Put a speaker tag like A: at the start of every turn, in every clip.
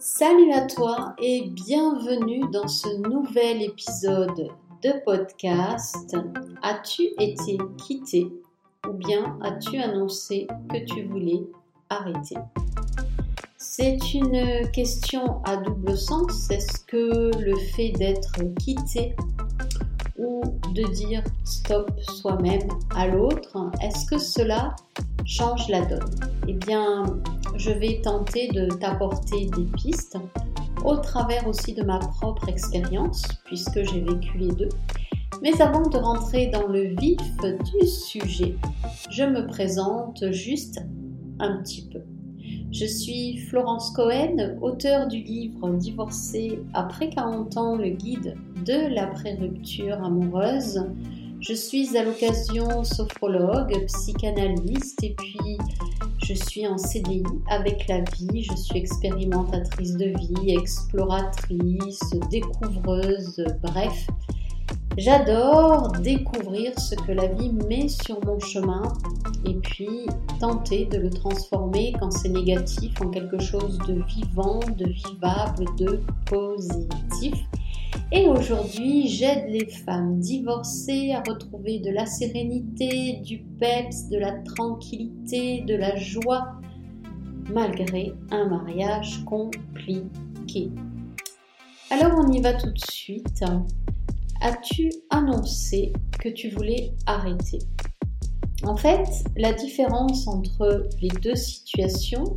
A: Salut à toi et bienvenue dans ce nouvel épisode de podcast. As-tu été quitté ou bien as-tu annoncé que tu voulais arrêter? C'est une question à double sens. Est-ce que le fait d'être quitté ou de dire stop soi-même à l'autre, est-ce que cela change la donne? Eh bien, je vais tenter de t'apporter des pistes au travers aussi de ma propre expérience, puisque j'ai vécu les deux. Mais avant de rentrer dans le vif du sujet, je me présente juste un petit peu. Je suis Florence Cohen, auteure du livre Divorcée après 40 ans, le guide de l'après-rupture amoureuse je suis à l'occasion sophrologue, psychanalyste et puis je suis en CDI avec la vie. Je suis expérimentatrice de vie, exploratrice, découvreuse, bref. J'adore découvrir ce que la vie met sur mon chemin et puis tenter de le transformer quand c'est négatif en quelque chose de vivant, de vivable, de positif. Et aujourd'hui, j'aide les femmes divorcées à retrouver de la sérénité, du peps, de la tranquillité, de la joie, malgré un mariage compliqué. Alors on y va tout de suite. As-tu annoncé que tu voulais arrêter? En fait, la différence entre les deux situations,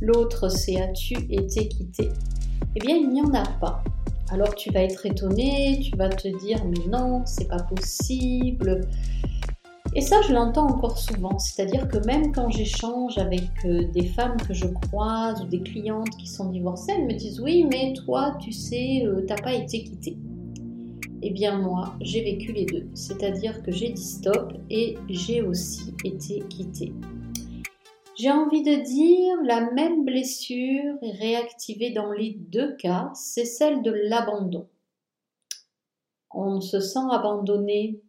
A: l'autre c'est as-tu été quitté? Eh bien, il n'y en a pas. Alors tu vas être étonné, tu vas te dire mais non, c'est pas possible. Et ça, je l'entends encore souvent, c'est-à-dire que même quand j'échange avec euh, des femmes que je croise ou des clientes qui sont divorcées, elles me disent oui, mais toi, tu sais, euh, t'as pas été quitté. Eh bien moi, j'ai vécu les deux, c'est-à-dire que j'ai dit stop et j'ai aussi été quittée. J'ai envie de dire la même blessure réactivée dans les deux cas, c'est celle de l'abandon. On se sent abandonné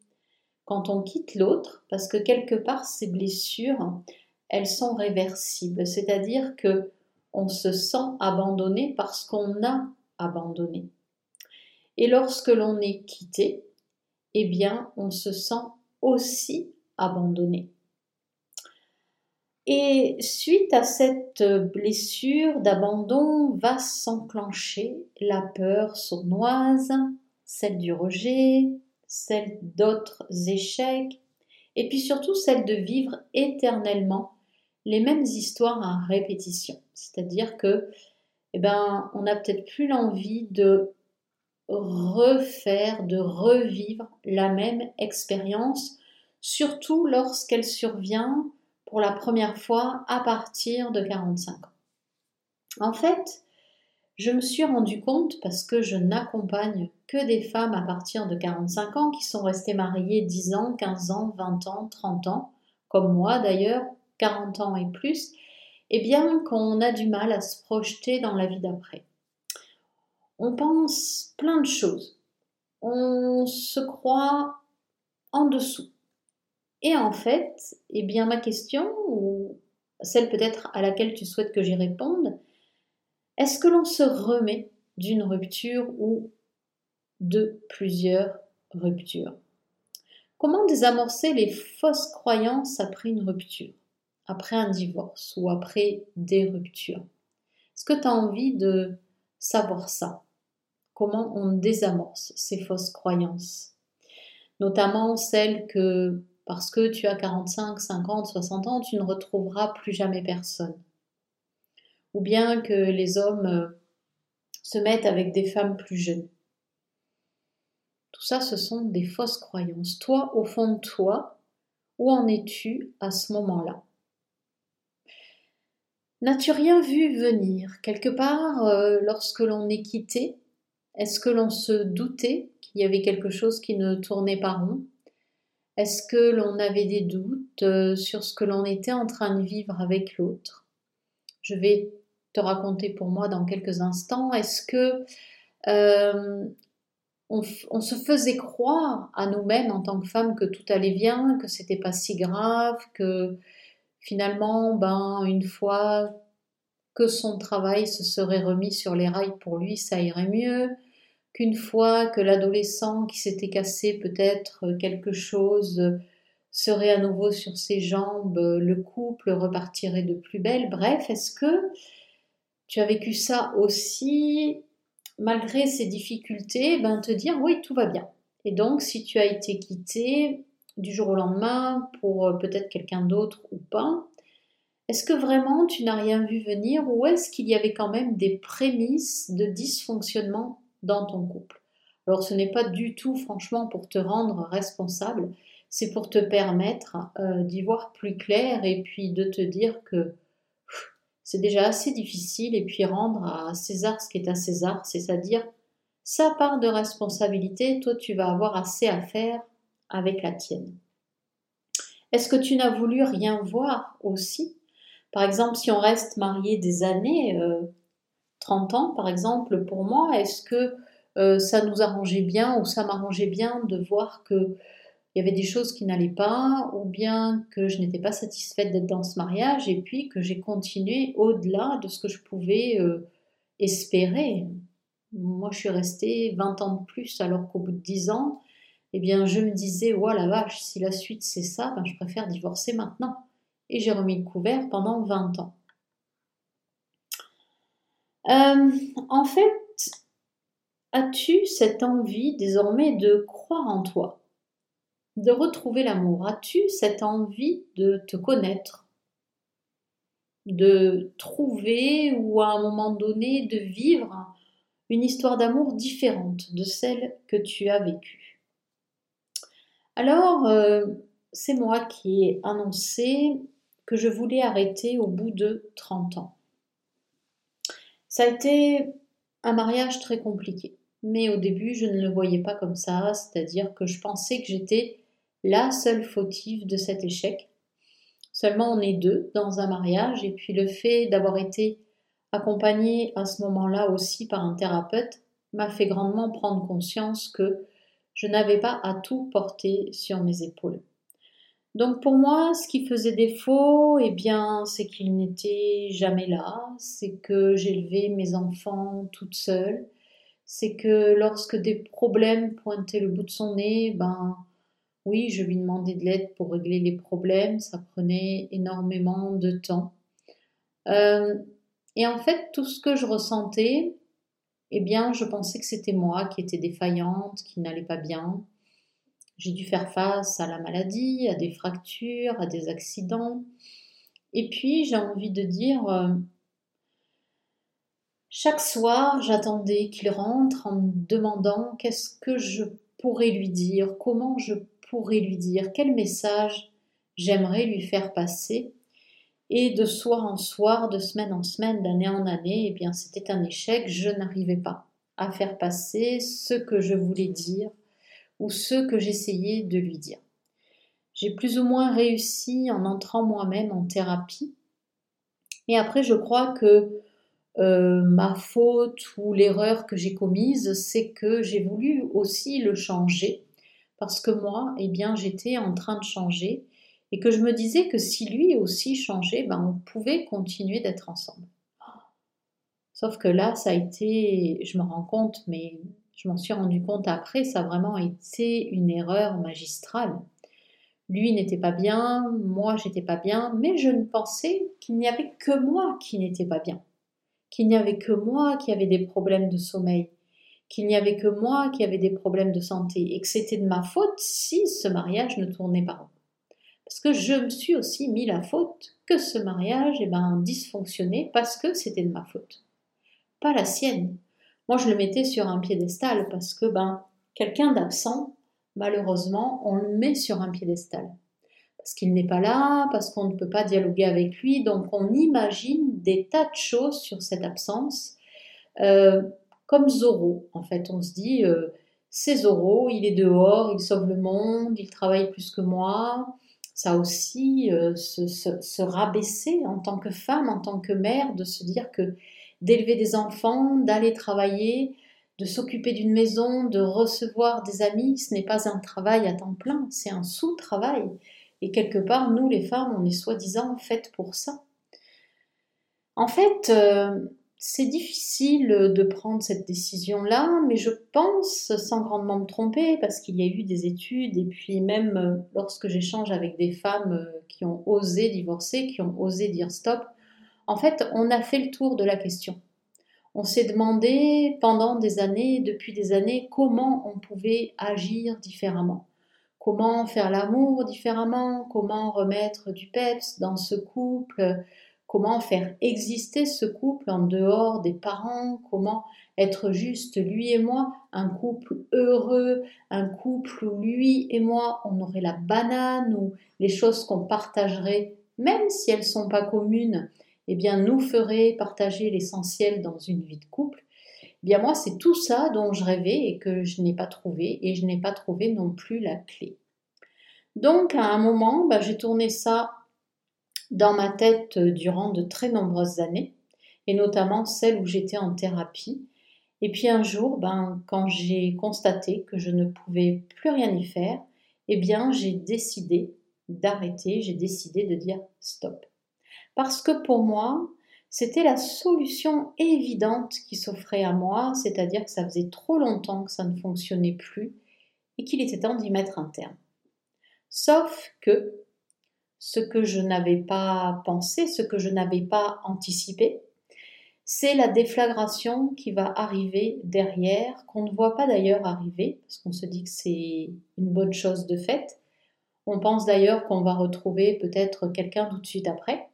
A: quand on quitte l'autre parce que quelque part ces blessures, elles sont réversibles, c'est-à-dire que on se sent abandonné parce qu'on a abandonné. Et lorsque l'on est quitté, eh bien, on se sent aussi abandonné. Et suite à cette blessure d'abandon va s'enclencher la peur sournoise, celle du rejet, celle d'autres échecs, et puis surtout celle de vivre éternellement les mêmes histoires à répétition. C'est-à-dire que, eh ben, on n'a peut-être plus l'envie de refaire, de revivre la même expérience, surtout lorsqu'elle survient la première fois à partir de 45 ans. En fait, je me suis rendu compte, parce que je n'accompagne que des femmes à partir de 45 ans qui sont restées mariées 10 ans, 15 ans, 20 ans, 30 ans, comme moi d'ailleurs, 40 ans et plus, et eh bien qu'on a du mal à se projeter dans la vie d'après. On pense plein de choses. On se croit en dessous. Et en fait, eh bien, ma question, ou celle peut-être à laquelle tu souhaites que j'y réponde, est-ce que l'on se remet d'une rupture ou de plusieurs ruptures? Comment désamorcer les fausses croyances après une rupture, après un divorce ou après des ruptures? Est-ce que tu as envie de savoir ça? Comment on désamorce ces fausses croyances? Notamment celles que parce que tu as 45, 50, 60 ans, tu ne retrouveras plus jamais personne. Ou bien que les hommes euh, se mettent avec des femmes plus jeunes. Tout ça, ce sont des fausses croyances. Toi, au fond de toi, où en es-tu à ce moment-là? N'as-tu rien vu venir? Quelque part, euh, lorsque l'on est quitté, est-ce que l'on se doutait qu'il y avait quelque chose qui ne tournait pas rond? Est-ce que l'on avait des doutes euh, sur ce que l'on était en train de vivre avec l'autre? Je vais te raconter pour moi dans quelques instants. Est-ce que euh, on, se faisait croire à nous-mêmes en tant que femmes que tout allait bien, que c'était pas si grave, que finalement, ben, une fois que son travail se serait remis sur les rails pour lui, ça irait mieux, qu'une fois que l'adolescent qui s'était cassé peut-être quelque chose serait à nouveau sur ses jambes, le couple repartirait de plus belle. Bref, est-ce que tu as vécu ça aussi, malgré ces difficultés, ben te dire oui, tout va bien. Et donc, si tu as été quitté du jour au lendemain pour euh, peut-être quelqu'un d'autre ou pas, est-ce que vraiment tu n'as rien vu venir ou est-ce qu'il y avait quand même des prémices de dysfonctionnement dans ton couple. Alors ce n'est pas du tout franchement pour te rendre responsable, c'est pour te permettre euh, d'y voir plus clair et puis de te dire que c'est déjà assez difficile et puis rendre à César ce qui est à César, c'est-à-dire sa part de responsabilité, toi tu vas avoir assez à faire avec la tienne. Est-ce que tu n'as voulu rien voir aussi? Par exemple, si on reste marié des années, 30 euh, ans par exemple, pour moi, est-ce que euh, ça nous arrangeait bien ou ça m'arrangeait bien de voir que il y avait des choses qui n'allaient pas, ou bien que je n'étais pas satisfaite d'être dans ce mariage, et puis que j'ai continué au-delà de ce que je pouvais euh, espérer? Moi, je suis restée 20 ans de plus, alors qu'au bout de 10 ans, eh bien, je me disais, oh la vache, si la suite c'est ça, ben, je préfère divorcer maintenant. Et j'ai remis le couvert pendant 20 ans. Euh, en fait, as-tu cette envie désormais de croire en toi de retrouver l'amour? As-tu cette envie de te connaître De trouver ou à un moment donné de vivre une histoire d'amour différente de celle que tu as vécue? Alors, euh, c'est moi qui ai annoncé que je voulais arrêter au bout de 30 ans. Ça a été un mariage très compliqué. Mais au début, je ne le voyais pas comme ça, c'est-à-dire que je pensais que j'étais la seule fautive de cet échec. Seulement on est deux dans un mariage et puis le fait d'avoir été accompagnée à ce moment-là aussi par un thérapeute m'a fait grandement prendre conscience que je n'avais pas à tout porter sur mes épaules. Donc pour moi, ce qui faisait défaut, eh bien, c'est qu'il n'était jamais là, c'est que j'élevais mes enfants toute seule, c'est que lorsque des problèmes pointaient le bout de son nez, ben oui, je lui demandais de l'aide pour régler les problèmes, ça prenait énormément de temps. Euh, et en fait, tout ce que je ressentais, eh bien, je pensais que c'était moi qui étais défaillante, qui n'allait pas bien. J'ai dû faire face à la maladie, à des fractures, à des accidents. Et puis, j'ai envie de dire, euh, chaque soir, j'attendais qu'il rentre en me demandant qu'est-ce que je pourrais lui dire, comment je pourrais lui dire, quel message j'aimerais lui faire passer. Et de soir en soir, de semaine en semaine, d'année en année, eh bien c'était un échec, je n'arrivais pas à faire passer ce que je voulais dire ou ce que j'essayais de lui dire. J'ai plus ou moins réussi en entrant moi-même en thérapie. Et après, je crois que euh, ma faute ou l'erreur que j'ai commise, c'est que j'ai voulu aussi le changer parce que moi, eh bien, j'étais en train de changer et que je me disais que si lui aussi changeait, ben, on pouvait continuer d'être ensemble. Sauf que là, ça a été, je me rends compte, mais je m'en suis rendu compte après, ça a vraiment été une erreur magistrale. Lui n'était pas bien, moi j'étais pas bien, mais je ne pensais qu'il n'y avait que moi qui n'était pas bien, qu'il n'y avait que moi qui avait des problèmes de sommeil, qu'il n'y avait que moi qui avait des problèmes de santé et que c'était de ma faute si ce mariage ne tournait pas Parce que je me suis aussi mis la faute que ce mariage eh ben, dysfonctionnait parce que c'était de ma faute, pas la sienne. Moi, je le mettais sur un piédestal parce que ben, quelqu'un d'absent, malheureusement, on le met sur un piédestal. Parce qu'il n'est pas là, parce qu'on ne peut pas dialoguer avec lui, donc on imagine des tas de choses sur cette absence. Euh, comme Zorro. En fait, on se dit, euh, c'est Zorro, il est dehors, il sauve le monde, il travaille plus que moi. Ça aussi, euh, se, rabaisser en tant que femme, en tant que mère, de se dire que d'élever des enfants, d'aller travailler, de s'occuper d'une maison, de recevoir des amis, ce n'est pas un travail à temps plein, c'est un sous-travail. Et quelque part, nous les femmes, on est soi-disant faites pour ça. En fait, euh, c'est difficile de prendre cette décision-là, mais je pense, sans grandement me tromper, parce qu'il y a eu des études, et puis même euh, lorsque j'échange avec des femmes euh, qui ont osé divorcer, qui ont osé dire stop, en fait, on a fait le tour de la question. On s'est demandé pendant des années, depuis des années, comment on pouvait agir différemment. Comment faire l'amour différemment, comment remettre du peps dans ce couple, comment faire exister ce couple en dehors des parents, comment être juste lui et moi, un couple heureux, un couple où lui et moi on aurait la banane ou les choses qu'on partagerait, même si elles sont pas communes, eh bien nous ferait partager l'essentiel dans une vie de couple. Eh bien moi c'est tout ça dont je rêvais et que je n'ai pas trouvé et je n'ai pas trouvé non plus la clé. Donc à un moment, bah, j'ai tourné ça dans ma tête euh, durant de très nombreuses années, et notamment celles où j'étais en thérapie. Et puis un jour, ben, quand j'ai constaté que je ne pouvais plus rien y faire, eh bien j'ai décidé d'arrêter, j'ai décidé de dire stop. Parce que pour moi, c'était la solution évidente qui s'offrait à moi, c'est-à-dire que ça faisait trop longtemps que ça ne fonctionnait plus et qu'il était temps d'y mettre un terme. Sauf que ce que je n'avais pas pensé, ce que je n'avais pas anticipé, c'est la déflagration qui va arriver derrière, qu'on ne voit pas d'ailleurs arriver, parce qu'on se dit que c'est une bonne chose de fait. On pense d'ailleurs qu'on va retrouver peut-être quelqu'un tout de suite après,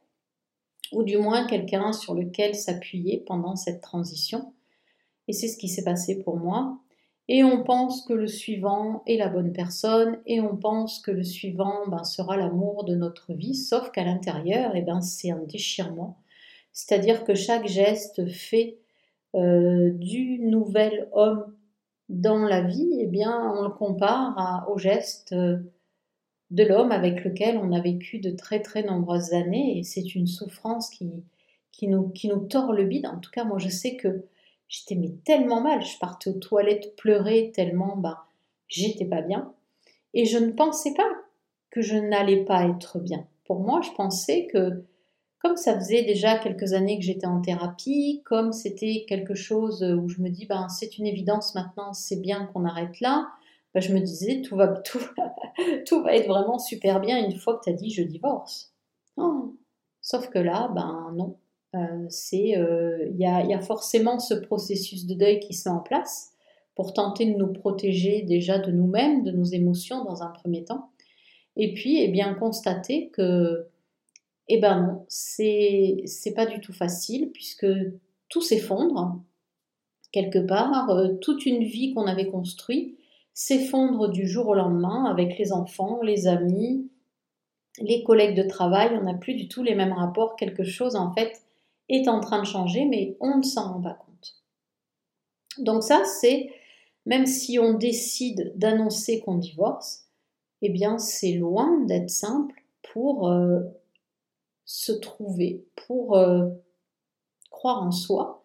A: ou du moins quelqu'un sur lequel s'appuyer pendant cette transition. Et c'est ce qui s'est passé pour moi et on pense que le suivant est la bonne personne, et on pense que le suivant ben, sera l'amour de notre vie, sauf qu'à l'intérieur, eh ben, c'est un déchirement. C'est-à-dire que chaque geste fait euh, du nouvel homme dans la vie, eh bien, on le compare au geste euh, de l'homme avec lequel on a vécu de très très nombreuses années, et c'est une souffrance qui, nous, tord le bide. En tout cas, moi, je sais que J'étais tellement mal, je partais aux toilettes pleurer tellement bah, j'étais pas bien. Et je ne pensais pas que je n'allais pas être bien. Pour moi, je pensais que comme ça faisait déjà quelques années que j'étais en thérapie, comme c'était quelque chose où je me dis ben c'est une évidence maintenant, c'est bien qu'on arrête là, ben, je me disais tout va tout, tout va être vraiment super bien une fois que tu as dit je divorce. Sauf que là, ben non, euh, c'est euh, il y, a, forcément ce processus de deuil qui se met en place pour tenter de nous protéger déjà de nous-mêmes, de nos émotions dans un premier temps, et puis eh bien constater que eh ben non, c'est c'est pas du tout facile puisque tout s'effondre. Quelque part, euh, toute une vie qu'on avait construite s'effondre du jour au lendemain avec les enfants, les amis, les collègues de travail, on n'a plus du tout les mêmes rapports, quelque chose en fait est en train de changer, mais on ne s'en rend pas compte. Donc ça, c'est, même si on décide d'annoncer qu'on divorce, eh bien, c'est loin d'être simple pour euh, se trouver, pour euh, croire en soi,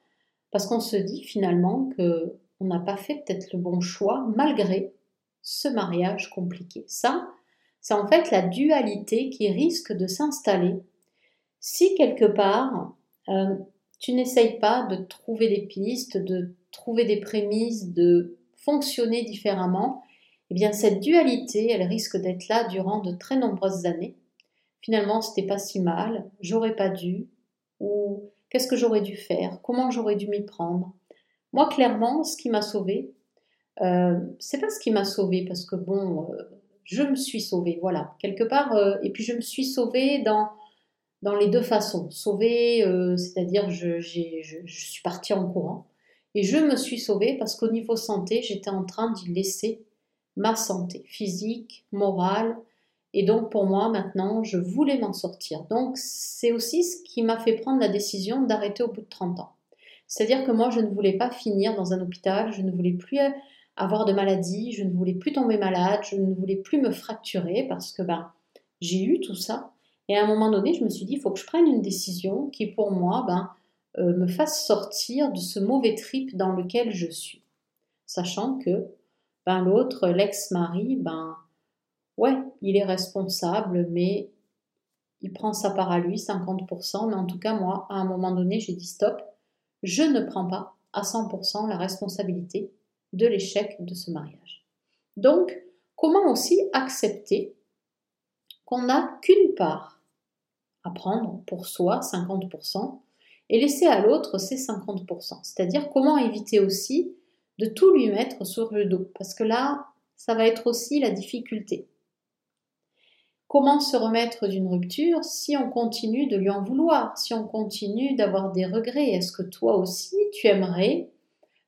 A: parce qu'on se dit finalement que on n'a pas fait peut-être le bon choix malgré ce mariage compliqué. Ça, c'est en fait la dualité qui risque de s'installer si quelque part euh, tu n'essayes pas de trouver des pistes, de trouver des prémices, de fonctionner différemment, eh bien cette dualité, elle risque d'être là durant de très nombreuses années. Finalement, c'était pas si mal, j'aurais pas dû, ou qu'est-ce que j'aurais dû faire, comment j'aurais dû m'y prendre? Moi, clairement, ce qui m'a sauvé, euh, c'est pas ce qui m'a sauvé parce que bon, euh, je me suis sauvée, voilà, quelque part, euh, et puis je me suis sauvée dans dans les deux façons. Sauver, euh, c'est-à-dire je, je, suis partie en courant. Et je me suis sauvée parce qu'au niveau santé, j'étais en train d'y laisser ma santé physique, morale. Et donc pour moi, maintenant, je voulais m'en sortir. Donc c'est aussi ce qui m'a fait prendre la décision d'arrêter au bout de 30 ans. C'est-à-dire que moi, je ne voulais pas finir dans un hôpital, je ne voulais plus avoir de maladie, je ne voulais plus tomber malade, je ne voulais plus me fracturer parce que ben, j'ai eu tout ça. Et à un moment donné, je me suis dit, il faut que je prenne une décision qui, pour moi, ben, euh, me fasse sortir de ce mauvais trip dans lequel je suis. Sachant que ben, l'autre, l'ex-mari, ben, ouais, il est responsable, mais il prend sa part à lui, 50%, mais en tout cas, moi, à un moment donné, j'ai dit stop, je ne prends pas à 100% la responsabilité de l'échec de ce mariage. Donc, comment aussi accepter qu'on n'a qu'une part à prendre pour soi, 50%, et laisser à l'autre ses 50%. C'est-à-dire comment éviter aussi de tout lui mettre sur le dos, parce que là, ça va être aussi la difficulté. Comment se remettre d'une rupture si on continue de lui en vouloir, si on continue d'avoir des regrets? Est-ce que toi aussi, tu aimerais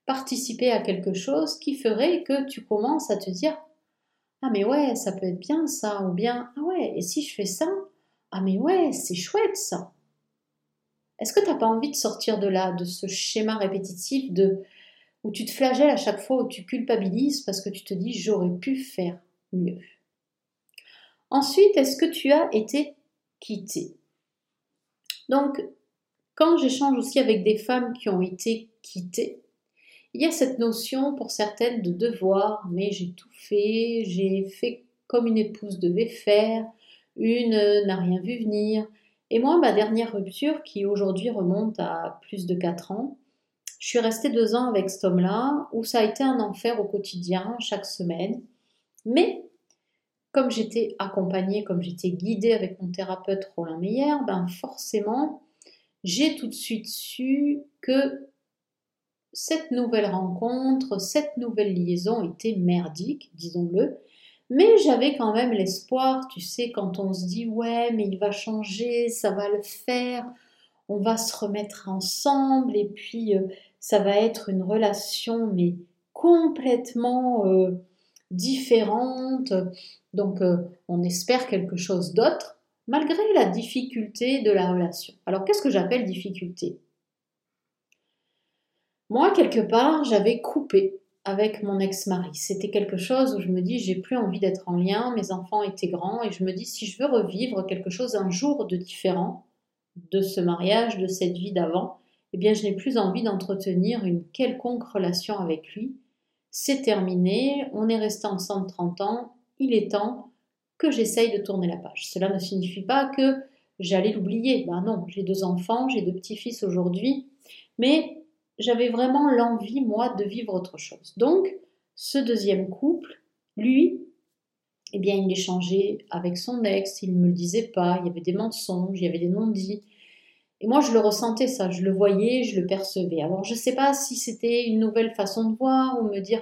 A: participer à quelque chose qui ferait que tu commences à te dire Ah mais ouais, ça peut être bien ça, ou bien Ah ouais, et si je fais ça? Ah mais ouais, c'est chouette ça. Est-ce que tu n'as pas envie de sortir de là, de ce schéma répétitif de où tu te flagelles à chaque fois, où tu culpabilises parce que tu te dis j'aurais pu faire mieux. Ensuite, est-ce que tu as été quitté? Donc, quand j'échange aussi avec des femmes qui ont été quittées, il y a cette notion pour certaines de devoir, mais j'ai tout fait, j'ai fait comme une épouse devait faire, une n'a rien vu venir. Et moi, ma dernière rupture, qui aujourd'hui remonte à plus de 4 ans, je suis restée deux ans avec cet homme-là, où ça a été un enfer au quotidien, chaque semaine. Mais comme j'étais accompagnée, comme j'étais guidée avec mon thérapeute Roland Meyer, ben forcément, j'ai tout de suite su que cette nouvelle rencontre, cette nouvelle liaison était merdique, disons-le. Mais j'avais quand même l'espoir, tu sais, quand on se dit ouais, mais il va changer, ça va le faire, on va se remettre ensemble et puis euh, ça va être une relation mais complètement euh, différente. Donc euh, on espère quelque chose d'autre malgré la difficulté de la relation. Alors qu'est-ce que j'appelle difficulté? Moi, quelque part, j'avais coupé avec mon ex-mari. C'était quelque chose où je me dis, j'ai plus envie d'être en lien, mes enfants étaient grands, et je me dis, si je veux revivre quelque chose un jour de différent de ce mariage, de cette vie d'avant, eh bien je n'ai plus envie d'entretenir une quelconque relation avec lui. C'est terminé, on est resté ensemble 30 ans, il est temps que j'essaye de tourner la page. Cela ne signifie pas que j'allais l'oublier. Ben non, j'ai deux enfants, j'ai deux petits-fils aujourd'hui, mais j'avais vraiment l'envie, moi, de vivre autre chose. Donc, ce deuxième couple, lui, eh bien, il échangeait avec son ex, il ne me le disait pas, il y avait des mensonges, il y avait des non-dits. Et moi, je le ressentais ça, je le voyais, je le percevais. Alors, je ne sais pas si c'était une nouvelle façon de voir ou me dire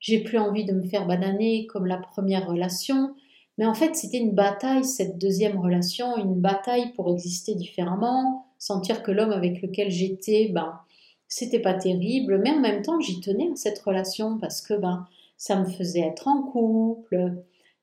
A: j'ai plus envie de me faire bananer comme la première relation. Mais en fait, c'était une bataille, cette deuxième relation, une bataille pour exister différemment, sentir que l'homme avec lequel j'étais, ben, c'était pas terrible, mais en même temps, j'y tenais à cette relation parce que, ben, ça me faisait être en couple,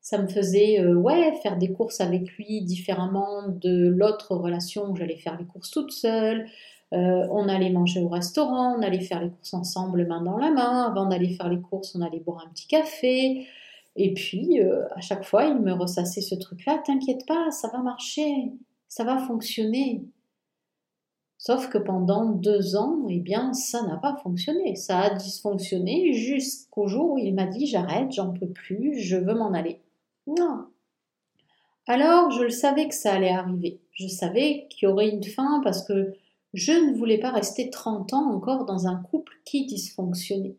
A: ça me faisait euh, ouais faire des courses avec lui différemment de l'autre relation où j'allais faire les courses toute seule. Euh, on allait manger au restaurant, on allait faire les courses ensemble main dans la main. Avant d'aller faire les courses, on allait boire un petit café. Et puis, euh, à chaque fois, il me ressassait ce truc-là. T'inquiète pas, ça va marcher, ça va fonctionner. Sauf que pendant deux ans, eh bien, ça n'a pas fonctionné. Ça a dysfonctionné jusqu'au jour où il m'a dit j'arrête, j'en peux plus, je veux m'en aller. Non. Alors, je le savais que ça allait arriver. Je savais qu'il y aurait une fin parce que je ne voulais pas rester 30 ans encore dans un couple qui dysfonctionnait.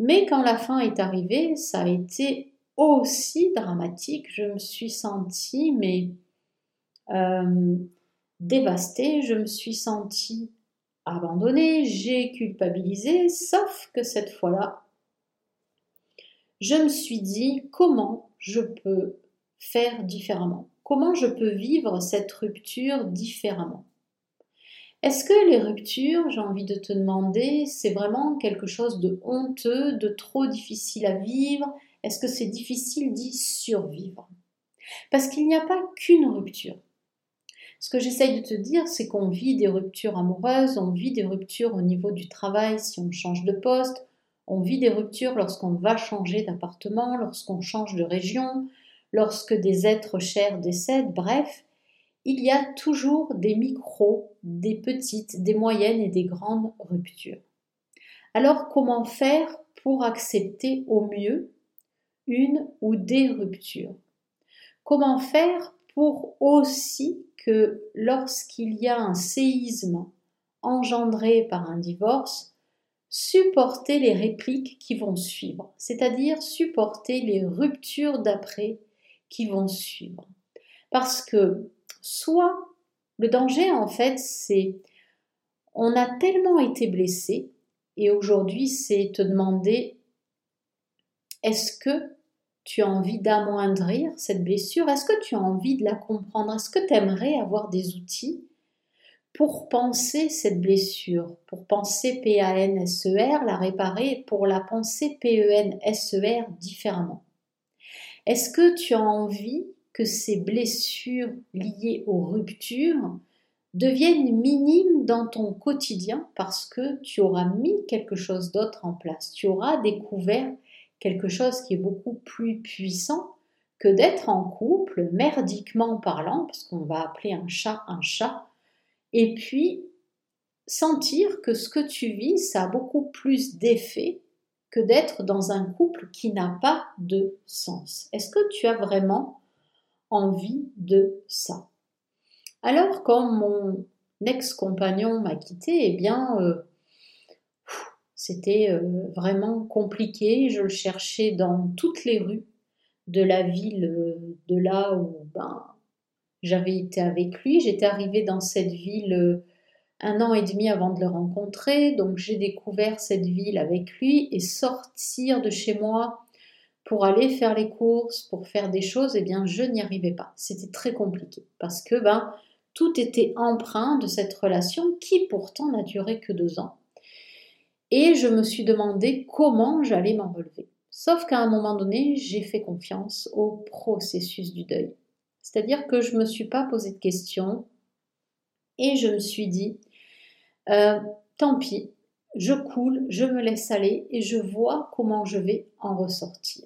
A: Mais quand la fin est arrivée, ça a été aussi dramatique. Je me suis sentie, mais euh, dévastée. Je me suis sentie abandonnée. J'ai culpabilisé, sauf que cette fois-là, je me suis dit comment je peux faire différemment? Comment je peux vivre cette rupture différemment? Est-ce que les ruptures, j'ai envie de te demander, c'est vraiment quelque chose de honteux, de trop difficile à vivre? Est-ce que c'est difficile d'y survivre? Parce qu'il n'y a pas qu'une rupture. Ce que j'essaye de te dire, c'est qu'on vit des ruptures amoureuses, on vit des ruptures au niveau du travail si on change de poste, on vit des ruptures lorsqu'on va changer d'appartement, lorsqu'on change de région, lorsque des êtres chers décèdent, bref, il y a toujours des micros, des petites, des moyennes et des grandes ruptures. Alors comment faire pour accepter au mieux une ou des ruptures? Comment faire pour aussi que lorsqu'il y a un séisme engendré par un divorce, supporter les répliques qui vont suivre, c'est-à-dire supporter les ruptures d'après qui vont suivre? Parce que soit le danger en fait c'est on a tellement été blessé et aujourd'hui c'est te demander est-ce que tu as envie d'amoindrir cette blessure? Est-ce que tu as envie de la comprendre? Est-ce que tu aimerais avoir des outils pour penser cette blessure, pour penser P-A-N-S-E-R, la réparer, pour la penser P-E-N-S-E-R différemment. Est-ce que tu as envie que ces blessures liées aux ruptures deviennent minimes dans ton quotidien parce que tu auras mis quelque chose d'autre en place, tu auras découvert quelque chose qui est beaucoup plus puissant que d'être en couple, merdiquement parlant, parce qu'on va appeler un chat un chat, et puis sentir que ce que tu vis, ça a beaucoup plus d'effet que d'être dans un couple qui n'a pas de sens. Est-ce que tu as vraiment envie de ça Alors, quand mon ex-compagnon m'a quitté, eh bien, euh, c'était euh, vraiment compliqué. Je le cherchais dans toutes les rues de la ville, euh, de là où ben, j'avais été avec lui. J'étais arrivée dans cette ville un an et demi avant de le rencontrer, donc j'ai découvert cette ville avec lui et sortir de chez moi pour aller faire les courses, pour faire des choses, eh bien je n'y arrivais pas. C'était très compliqué parce que ben tout était empreint de cette relation qui pourtant n'a duré que deux ans et je me suis demandé comment j'allais m'en relever. Sauf qu'à un moment donné, j'ai fait confiance au processus du deuil. C'est-à-dire que je ne me suis pas posé de questions et je me suis dit, euh, tant pis, je coule, je me laisse aller et je vois comment je vais en ressortir.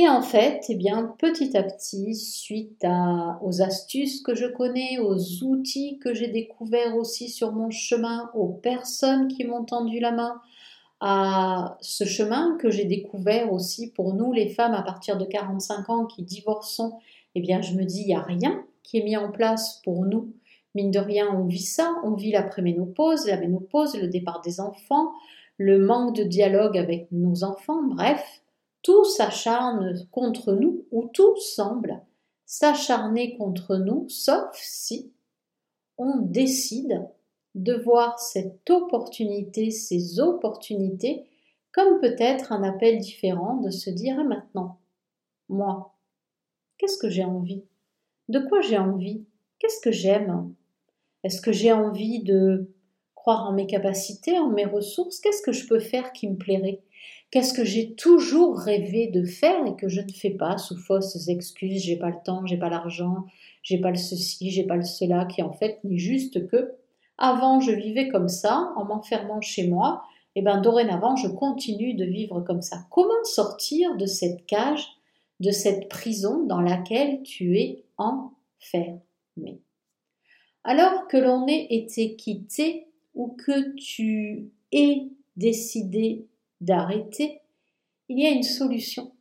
A: Et en fait, eh petit à petit, suite aux astuces que je connais, aux outils que j'ai découverts aussi sur mon chemin, aux personnes qui m'ont tendu la main, à ce chemin que j'ai découvert aussi pour nous les femmes à partir de 45 ans qui divorçons, eh bien, je me dis, il n'y a rien qui est mis en place pour nous. Mine de rien, on vit ça, on vit la préménopause, la ménopause, le départ des enfants, le manque de dialogue avec nos enfants, bref, tout s'acharne contre nous, ou tout semble s'acharner contre nous, sauf si on décide de voir cette opportunité, ces opportunités, comme peut-être un appel différent de se dire ah, maintenant, moi, qu'est-ce que j'ai envie? De quoi j'ai envie? Qu'est-ce que j'aime? Est-ce que j'ai envie de croire en mes capacités, en mes ressources? Qu'est-ce que je peux faire qui me plairait? Qu'est-ce que j'ai toujours rêvé de faire et que je ne fais pas sous fausses excuses J'ai pas le temps, j'ai pas l'argent, j'ai pas le ceci, j'ai pas le cela, qui en fait n'est juste que avant je vivais comme ça en m'enfermant chez moi, et ben dorénavant je continue de vivre comme ça. Comment sortir de cette cage, de cette prison dans laquelle tu es enfermé? Alors que l'on ait été quitté ou que tu aies décidé d'arrêter, il y a une solution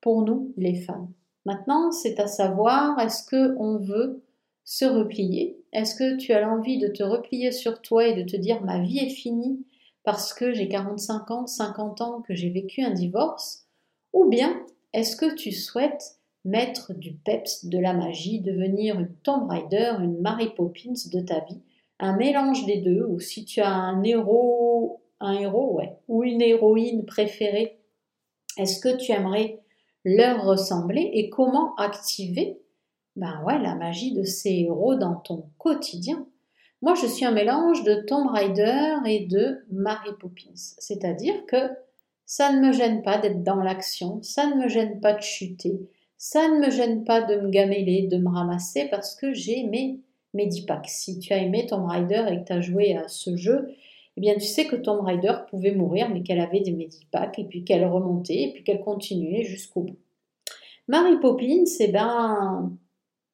A: pour nous les femmes. Maintenant, c'est à savoir est-ce que on veut se replier? Est-ce que tu as l'envie de te replier sur toi et de te dire ma vie est finie parce que j'ai 45 ans, 50 ans, que j'ai vécu un divorce? Ou bien est-ce que tu souhaites mettre du peps, de la magie, devenir une Tomb Raider, une Mary Poppins de ta vie, un mélange des deux, ou si tu as un héros héros, ou une héroïne préférée, est-ce que tu aimerais leur ressembler et comment activer ben ouais, la magie de ces héros dans ton quotidien? Moi, je suis un mélange de Tomb Raider et de Mary Poppins. C'est-à-dire que ça ne me gêne pas d'être dans l'action, ça ne me gêne pas de chuter, ça ne me gêne pas de me gameler, de me ramasser parce que j'ai mes, mes 10 packs. Si tu as aimé Tomb Raider et que tu as joué à ce jeu, eh bien tu sais que Tomb Raider pouvait mourir, mais qu'elle avait des Medipacks, et puis qu'elle remontait, et puis qu'elle continuait jusqu'au bout. Mary Poppins, eh ben,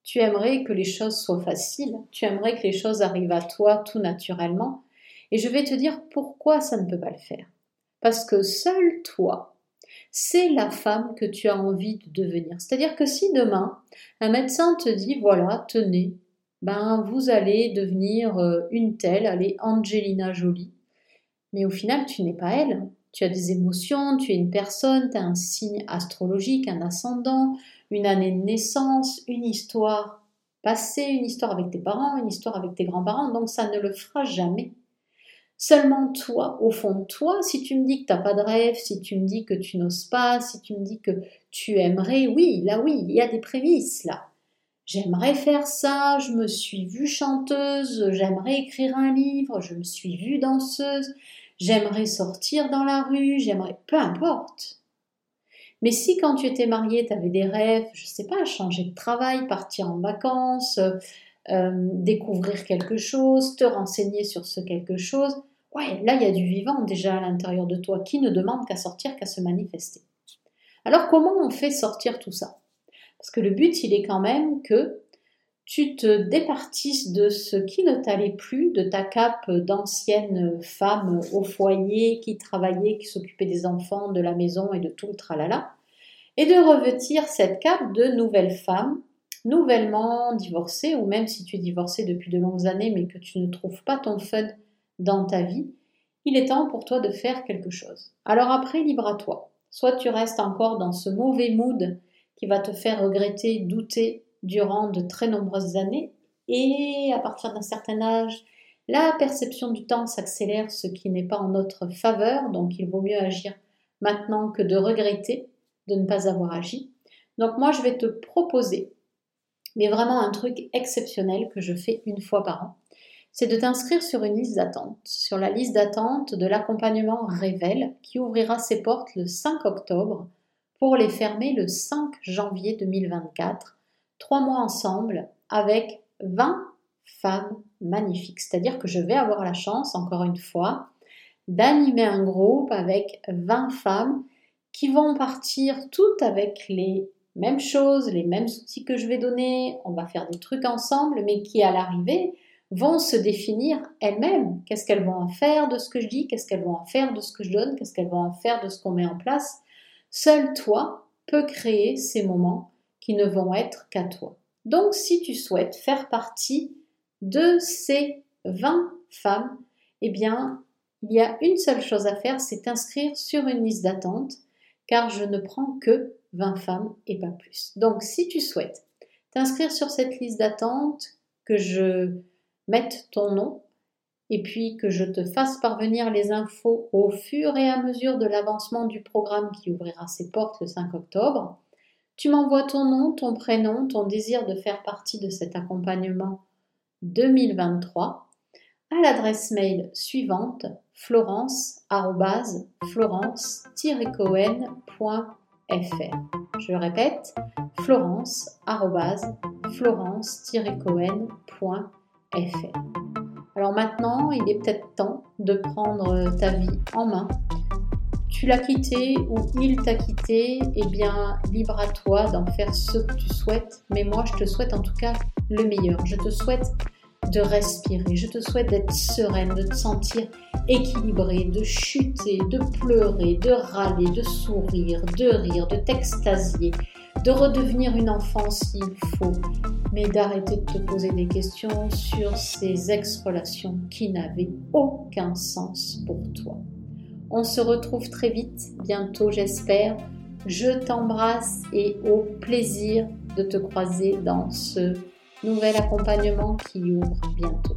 A: tu aimerais que les choses soient faciles, tu aimerais que les choses arrivent à toi tout naturellement, et je vais te dire pourquoi ça ne peut pas le faire. Parce que seul toi, c'est la femme que tu as envie de devenir. C'est-à-dire que si demain, un médecin te dit, voilà, tenez, ben vous allez devenir euh, une telle, allez, Angelina Jolie, mais au final, tu n'es pas elle. Tu as des émotions, tu es une personne, tu as un signe astrologique, un ascendant, une année de naissance, une histoire passée, une histoire avec tes parents, une histoire avec tes grands-parents, donc ça ne le fera jamais. Seulement toi, au fond de toi, si tu me dis que tu n'as pas de rêve, si tu me dis que tu n'oses pas, si tu me dis que tu aimerais, oui, là oui, il y a des prémices là. J'aimerais faire ça, je me suis vue chanteuse, j'aimerais écrire un livre, je me suis vue danseuse, j'aimerais sortir dans la rue, j'aimerais, peu importe. Mais si quand tu étais mariée, tu avais des rêves, je ne sais pas, changer de travail, partir en vacances, euh, découvrir quelque chose, te renseigner sur ce quelque chose, ouais, là il y a du vivant déjà à l'intérieur de toi qui ne demande qu'à sortir, qu'à se manifester. Alors comment on fait sortir tout ça? Parce que le but il est quand même que tu te départisses de ce qui ne t'allait plus, de ta cape d'ancienne femme au foyer qui travaillait, qui s'occupait des enfants, de la maison et de tout le tralala, et de revêtir cette cape de nouvelle femme, nouvellement divorcée, ou même si tu es divorcée depuis de longues années mais que tu ne trouves pas ton fun dans ta vie, il est temps pour toi de faire quelque chose. Alors après, libre à toi. Soit tu restes encore dans ce mauvais mood qui va te faire regretter, douter durant de très nombreuses années, et à partir d'un certain âge, la perception du temps s'accélère, ce qui n'est pas en notre faveur, donc il vaut mieux agir maintenant que de regretter de ne pas avoir agi. Donc moi, je vais te proposer, mais vraiment un truc exceptionnel que je fais une fois par an, c'est de t'inscrire sur une liste d'attente, sur la liste d'attente de l'accompagnement Révèle qui ouvrira ses portes le 5 octobre pour les fermer le 5 janvier 2024. Trois mois ensemble avec 20 femmes magnifiques. C'est-à-dire que je vais avoir la chance, encore une fois, d'animer un groupe avec 20 femmes qui vont partir toutes avec les mêmes choses, les mêmes outils que je vais donner. On va faire des trucs ensemble, mais qui à l'arrivée vont se définir elles-mêmes. Qu'est-ce qu'elles vont en faire de ce que je dis? Qu'est-ce qu'elles vont en faire de ce que je donne? Qu'est-ce qu'elles vont en faire de ce qu'on met en place? Seul toi peux créer ces moments qui ne vont être qu'à toi. Donc si tu souhaites faire partie de ces 20 femmes, eh bien, il y a une seule chose à faire, c'est t'inscrire sur une liste d'attente, car je ne prends que 20 femmes et pas plus. Donc si tu souhaites t'inscrire sur cette liste d'attente, que je mette ton nom et puis que je te fasse parvenir les infos au fur et à mesure de l'avancement du programme qui ouvrira ses portes le 5 octobre. Tu m'envoies ton nom, ton prénom, ton désir de faire partie de cet accompagnement 2023 à l'adresse mail suivante florence-florence-cohen.fr. Je répète, florence-florence-cohen.fr. Alors maintenant, il est peut-être temps de prendre ta vie en main. Tu l'as quitté ou il t'a quitté, eh bien, libre à toi d'en faire ce que tu souhaites. Mais moi, je te souhaite en tout cas le meilleur. Je te souhaite de respirer. Je te souhaite d'être sereine, de te sentir équilibrée, de chuter, de pleurer, de râler, de sourire, de rire, de t'extasier, de redevenir une enfant s'il faut, mais d'arrêter de te poser des questions sur ces ex-relations qui n'avaient aucun sens pour toi. On se retrouve très vite, bientôt j'espère. Je t'embrasse et au plaisir de te croiser dans ce nouvel accompagnement qui ouvre bientôt.